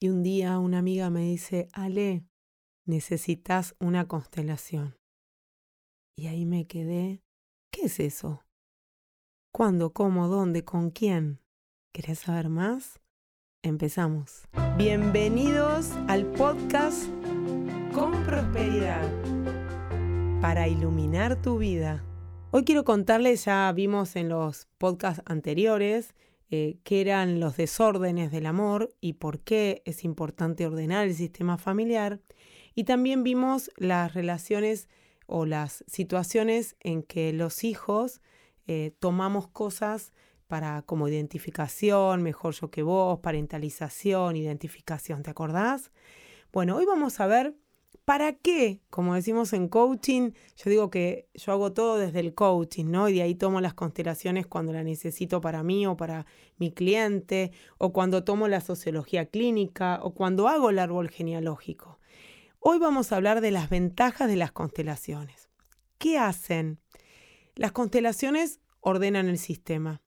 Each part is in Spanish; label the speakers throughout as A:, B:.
A: Y un día una amiga me dice, Ale, necesitas una constelación. Y ahí me quedé, ¿qué es eso? ¿Cuándo, cómo, dónde, con quién? ¿Querés saber más? Empezamos. Bienvenidos al podcast Con Prosperidad para iluminar tu vida. Hoy quiero contarles, ya vimos en los podcasts anteriores, eh, qué eran los desórdenes del amor y por qué es importante ordenar el sistema familiar. Y también vimos las relaciones o las situaciones en que los hijos eh, tomamos cosas para como identificación, mejor yo que vos, parentalización, identificación, ¿te acordás? Bueno, hoy vamos a ver ¿Para qué? Como decimos en coaching, yo digo que yo hago todo desde el coaching, ¿no? Y de ahí tomo las constelaciones cuando la necesito para mí o para mi cliente, o cuando tomo la sociología clínica, o cuando hago el árbol genealógico. Hoy vamos a hablar de las ventajas de las constelaciones. ¿Qué hacen? Las constelaciones ordenan el sistema,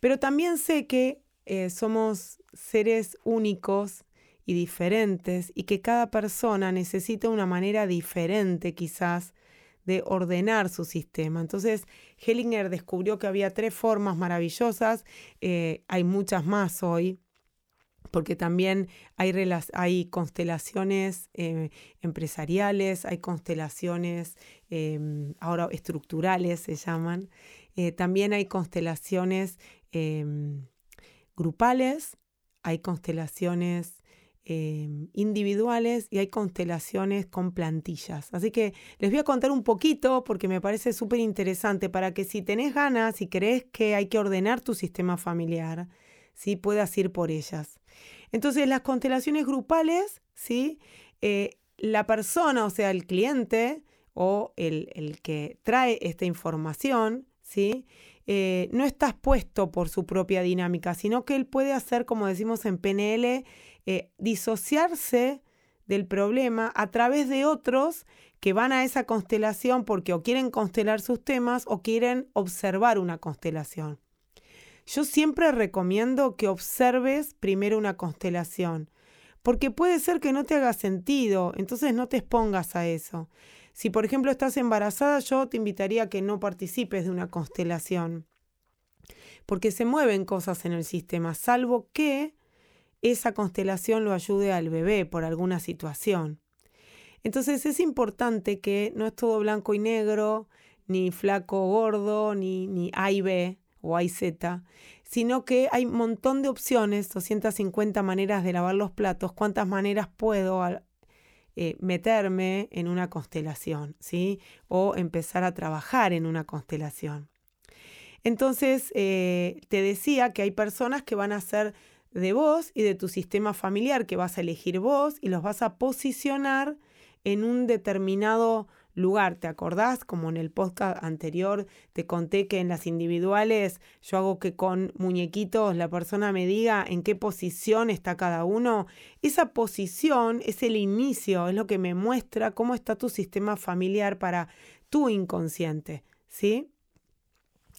A: pero también sé que eh, somos seres únicos y diferentes y que cada persona necesita una manera diferente quizás de ordenar su sistema. Entonces, Hellinger descubrió que había tres formas maravillosas, eh, hay muchas más hoy, porque también hay, hay constelaciones eh, empresariales, hay constelaciones em, ahora estructurales se llaman, eh, también hay constelaciones em, grupales, hay constelaciones Em, individuales y hay constelaciones con plantillas. Así que les voy a contar un poquito porque me parece súper interesante para que si tenés ganas y crees que hay que ordenar tu sistema familiar, ¿sí? puedas ir por ellas. Entonces las constelaciones grupales, ¿sí? Eh, la persona, o sea, el cliente o el, el que trae esta información, ¿sí? Eh, no está expuesto por su propia dinámica, sino que él puede hacer, como decimos en PNL, eh, disociarse del problema a través de otros que van a esa constelación porque o quieren constelar sus temas o quieren observar una constelación. Yo siempre recomiendo que observes primero una constelación, porque puede ser que no te haga sentido, entonces no te expongas a eso. Si por ejemplo estás embarazada, yo te invitaría a que no participes de una constelación, porque se mueven cosas en el sistema, salvo que esa constelación lo ayude al bebé por alguna situación. Entonces es importante que no es todo blanco y negro, ni flaco o gordo, ni, ni A y B o A y Z, sino que hay un montón de opciones, 250 maneras de lavar los platos, cuántas maneras puedo eh, meterme en una constelación, ¿sí? O empezar a trabajar en una constelación. Entonces, eh, te decía que hay personas que van a ser de vos y de tu sistema familiar que vas a elegir vos y los vas a posicionar en un determinado lugar. ¿Te acordás? Como en el podcast anterior te conté que en las individuales yo hago que con muñequitos la persona me diga en qué posición está cada uno. Esa posición es el inicio, es lo que me muestra cómo está tu sistema familiar para tu inconsciente, ¿sí?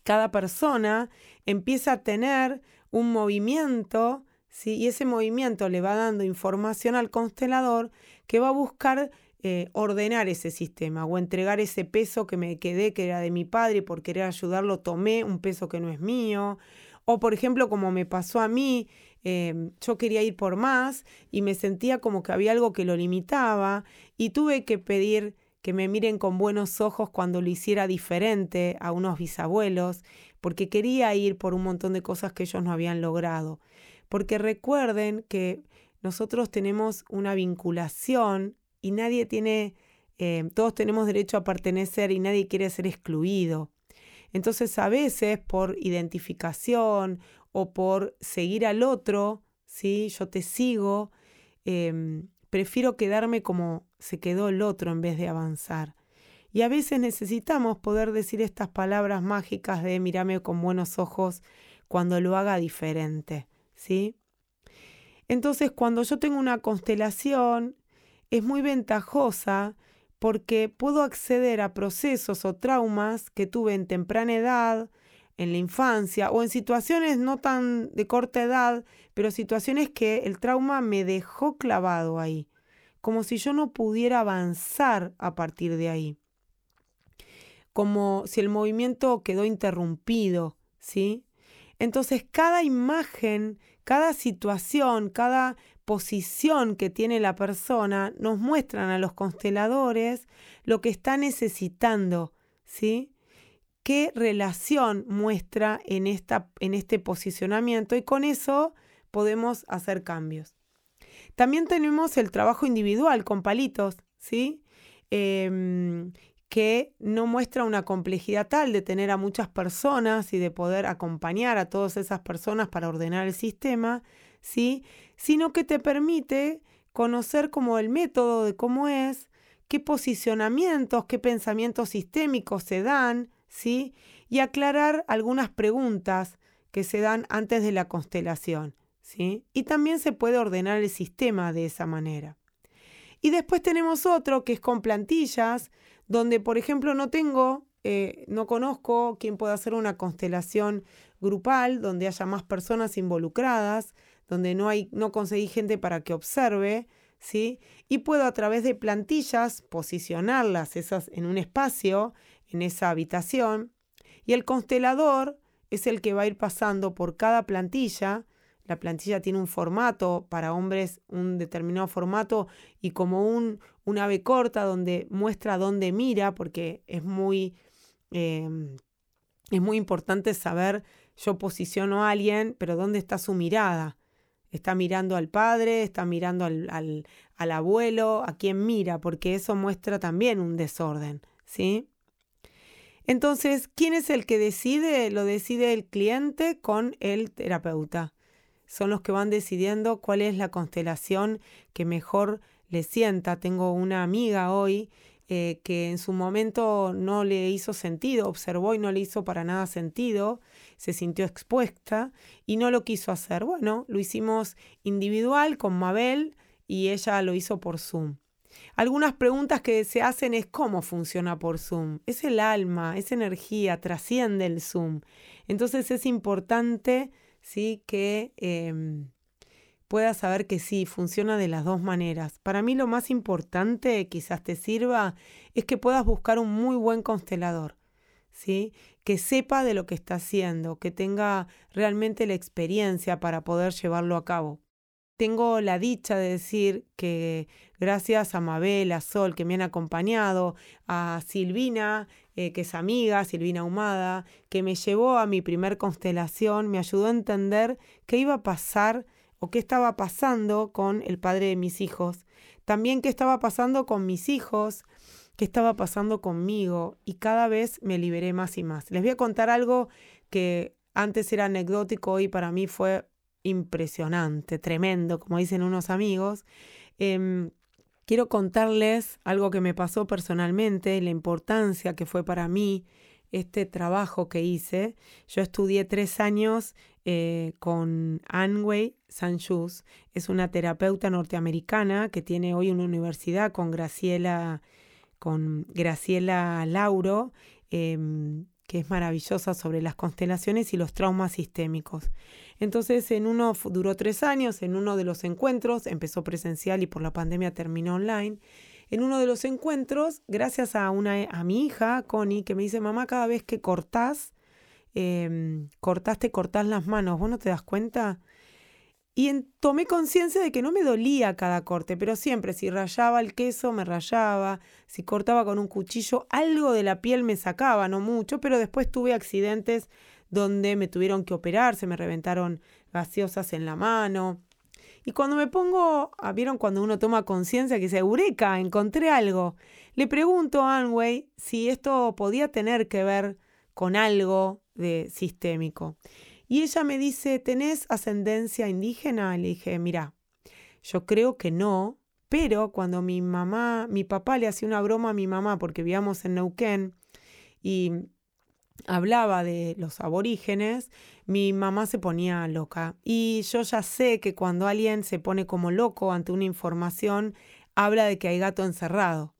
A: Cada persona empieza a tener un movimiento, ¿sí? y ese movimiento le va dando información al constelador que va a buscar eh, ordenar ese sistema o entregar ese peso que me quedé, que era de mi padre, y por querer ayudarlo tomé un peso que no es mío. O por ejemplo, como me pasó a mí, em, yo quería ir por más y me sentía como que había algo que lo limitaba y tuve que pedir que me miren con buenos ojos cuando lo hiciera diferente a unos bisabuelos porque quería ir por un montón de cosas que ellos no habían logrado. Porque recuerden que nosotros tenemos una vinculación y nadie tiene, eh, todos tenemos derecho a pertenecer y nadie quiere ser excluido. Entonces a veces por identificación o por seguir al otro, ¿sí? yo te sigo, em, prefiero quedarme como se quedó el otro en vez de avanzar. Y a veces necesitamos poder decir estas palabras mágicas de mírame con buenos ojos cuando lo haga diferente, ¿sí? Entonces, cuando yo tengo una constelación, es muy ventajosa porque puedo acceder a procesos o traumas que tuve en temprana edad, en la infancia o en situaciones no tan de corta edad, pero situaciones que el trauma me dejó clavado ahí, como si yo no pudiera avanzar a partir de ahí, como si el movimiento quedó interrumpido, ¿sí? Entonces cada imagen, cada situación, cada posición que tiene la persona nos muestran a los consteladores lo que está necesitando, ¿sí? qué relación muestra en, esta, en este posicionamiento y con eso podemos hacer cambios. También tenemos el trabajo individual con palitos, ¿sí? Em, que no muestra una complejidad tal de tener a muchas personas y de poder acompañar a todas esas personas para ordenar el sistema, ¿sí? Sino que te permite conocer como el método de cómo es, qué posicionamientos, qué pensamientos sistémicos se dan, ¿sí? Y aclarar algunas preguntas que se dan antes de la constelación, ¿sí? Y también se puede ordenar el sistema de esa manera. Y después tenemos otro que es con plantillas, donde por ejemplo no tengo, eh, no conozco quién puede hacer una constelación grupal, donde haya más personas involucradas, donde no, hay, no conseguí gente para que observe, ¿sí? Y puedo a través de plantillas posicionarlas esas en un espacio en esa habitación y el constelador es el que va a ir pasando por cada plantilla. La plantilla tiene un formato para hombres, un determinado formato y como un, un ave corta donde muestra dónde mira, porque es muy, em, es muy importante saber, yo posiciono a alguien, pero dónde está su mirada. Está mirando al padre, está mirando al, al, al abuelo, a quién mira, porque eso muestra también un desorden, ¿sí? Entonces, ¿quién es el que decide? Lo decide el cliente con el terapeuta. Son los que van decidiendo cuál es la constelación que mejor le sienta. Tengo una amiga hoy eh, que en su momento no le hizo sentido, observó y no le hizo para nada sentido, se sintió expuesta y no lo quiso hacer. Bueno, lo hicimos individual con Mabel y ella lo hizo por Zoom. Algunas preguntas que se hacen es cómo funciona por Zoom. Es el alma, es energía, trasciende el Zoom. Entonces es importante ¿sí? que em, puedas saber que sí, funciona de las dos maneras. Para mí lo más importante, quizás te sirva, es que puedas buscar un muy buen constelador. ¿Sí? que sepa de lo que está haciendo, que tenga realmente la experiencia para poder llevarlo a cabo tengo la dicha de decir que gracias a Mabel, a Sol, que me han acompañado, a Silvina, eh, que es amiga, Silvina Humada, que me llevó a mi primer constelación, me ayudó a entender qué iba a pasar o qué estaba pasando con el padre de mis hijos. También qué estaba pasando con mis hijos, qué estaba pasando conmigo y cada vez me liberé más y más. Les voy a contar algo que antes era anecdótico y para mí fue impresionante, tremendo, como dicen unos amigos. Em, quiero contarles algo que me pasó personalmente, la importancia que fue para mí este trabajo que hice. Yo estudié tres años eh, con Anway Sanchus, es una terapeuta norteamericana que tiene hoy una universidad con Graciela, con Graciela Lauro. Em, que es maravillosa sobre las constelaciones y los traumas sistémicos. Entonces, en uno duró tres años, en uno de los encuentros, empezó presencial y por la pandemia terminó online. En uno de los encuentros, gracias a, una, a mi hija, Connie, que me dice, mamá, cada vez que cortás, eh, cortaste, cortás las manos, ¿vos no te das cuenta? Y tomé conciencia de que no me dolía cada corte, pero siempre si rayaba el queso me rayaba, si cortaba con un cuchillo algo de la piel me sacaba, no mucho, pero después tuve accidentes donde me tuvieron que operar, se me reventaron gaseosas en la mano. Y cuando me pongo, ah, ¿vieron cuando uno toma conciencia que dice, Eureka, encontré algo? Le pregunto a Anway si esto podía tener que ver con algo de sistémico. Y ella me dice, ¿tenés ascendencia indígena? Le dije, mira, yo creo que no, pero cuando mi mamá, mi papá le hacía una broma a mi mamá porque vivíamos en Neuquén y hablaba de los aborígenes, mi mamá se ponía loca. Y yo ya sé que cuando alguien se pone como loco ante una información, habla de que hay gato encerrado.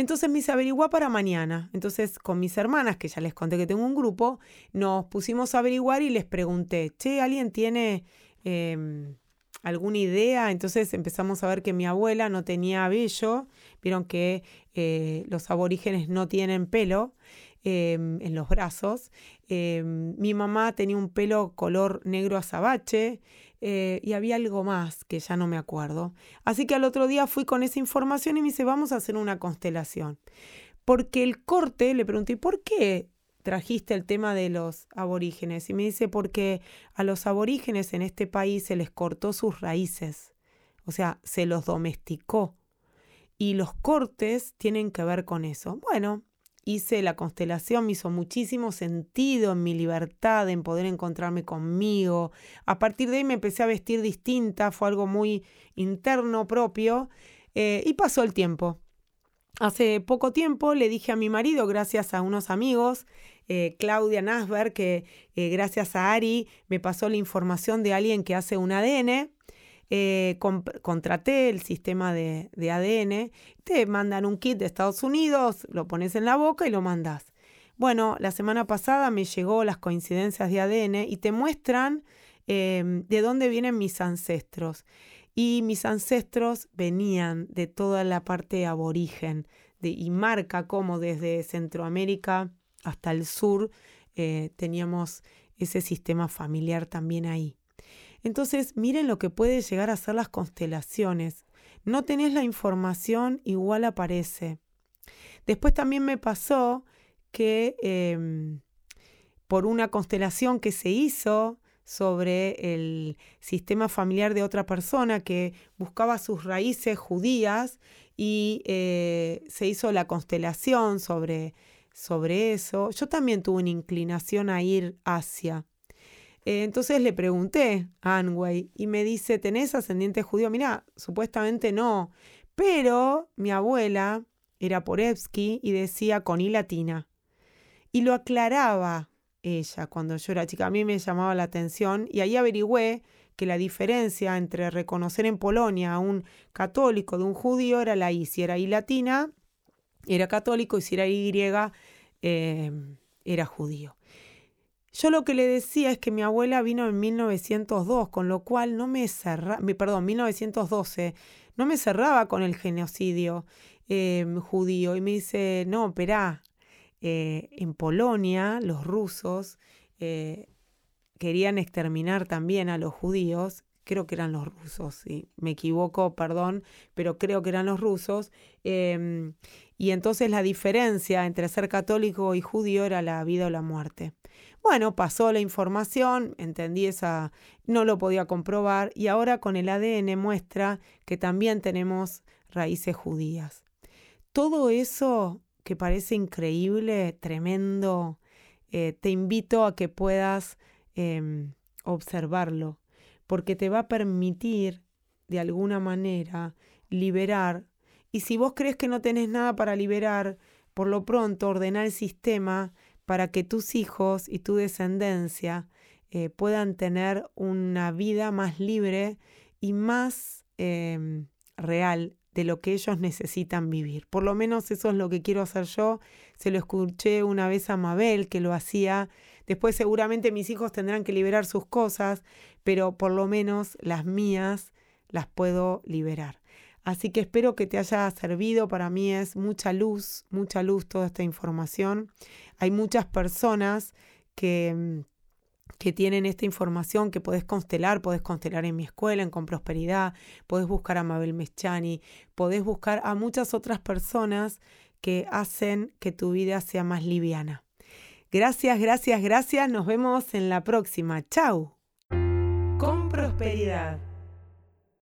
A: Entonces me hice para mañana. Entonces con mis hermanas, que ya les conté que tengo un grupo, nos pusimos a averiguar y les pregunté, che, ¿alguien tiene em, alguna idea? Entonces empezamos a ver que mi abuela no tenía vello. Vieron que eh, los aborígenes no tienen pelo. Em, en los brazos. Em, mi mamá tenía un pelo color negro azabache eh, y había algo más que ya no me acuerdo. Así que al otro día fui con esa información y me dice, vamos a hacer una constelación. Porque el corte, le pregunté, ¿por qué trajiste el tema de los aborígenes? Y me dice, porque a los aborígenes en este país se les cortó sus raíces, o sea, se los domesticó. Y los cortes tienen que ver con eso. Bueno, hice la constelación, me hizo muchísimo sentido en mi libertad, en poder encontrarme conmigo. A partir de ahí me empecé a vestir distinta, fue algo muy interno, propio, eh, y pasó el tiempo. Hace poco tiempo le dije a mi marido, gracias a unos amigos, eh, Claudia Nasberg, que eh, gracias a Ari me pasó la información de alguien que hace un ADN, eh, contraté el sistema de, ADN, te mandan un kit de Estados Unidos, lo pones en la boca y lo mandas. Bueno, la semana pasada me llegó las coincidencias de ADN y te muestran em, de dónde vienen mis ancestros. Y mis ancestros venían de toda la parte aborigen de, y marca como desde Centroamérica hasta el sur eh, teníamos ese sistema familiar también ahí. Entonces, miren lo que puede llegar a ser las constelaciones. No tenés la información, igual aparece. Después también me pasó que em, por una constelación que se hizo sobre el sistema familiar de otra persona que buscaba sus raíces judías y eh, se hizo la constelación sobre, sobre eso, yo también tuve una inclinación a ir hacia. Eh, entonces le pregunté a Anway y me dice, ¿tenés ascendiente judío? Mira, supuestamente no, pero mi abuela era Porevsky y decía con I latina. Y lo aclaraba ella cuando yo era chica. A mí me llamaba la atención y ahí averigüé que la diferencia entre reconocer en Polonia a un católico de un judío era la I. Si era I latina, era católico y si era Y, eh, era judío. Yo lo que le decía es que mi abuela vino en 1902, con lo cual no me cerraba, perdón, 1912, no me cerraba con el genocidio em, judío. Y me dice, no, espera, eh, en Polonia los rusos eh, querían exterminar también a los judíos, creo que eran los rusos, si me equivoco, perdón, pero creo que eran los rusos. Em, y entonces la diferencia entre ser católico y judío era la vida o la muerte. Bueno, pasó la información, entendí esa, no lo podía comprobar y ahora con el ADN muestra que también tenemos raíces judías. Todo eso que parece increíble, tremendo, eh, te invito a que puedas em, observarlo, porque te va a permitir de alguna manera liberar. Y si vos crees que no tenés nada para liberar, por lo pronto ordenar el sistema para que tus hijos y tu descendencia eh, puedan tener una vida más libre y más em, real de lo que ellos necesitan vivir. Por lo menos eso es lo que quiero hacer yo. Se lo escuché una vez a Mabel que lo hacía. Después seguramente mis hijos tendrán que liberar sus cosas, pero por lo menos las mías las puedo liberar. Así que espero que te haya servido. Para mí es mucha luz, mucha luz toda esta información. Hay muchas personas que, mm, que tienen esta información que podés constelar, podés constelar en mi escuela, en Con Prosperidad, podés buscar a Mabel Meschani, podés buscar a muchas otras personas que hacen que tu vida sea más liviana. Gracias, gracias, gracias. Nos vemos en la próxima. Chau. Con Prosperidad.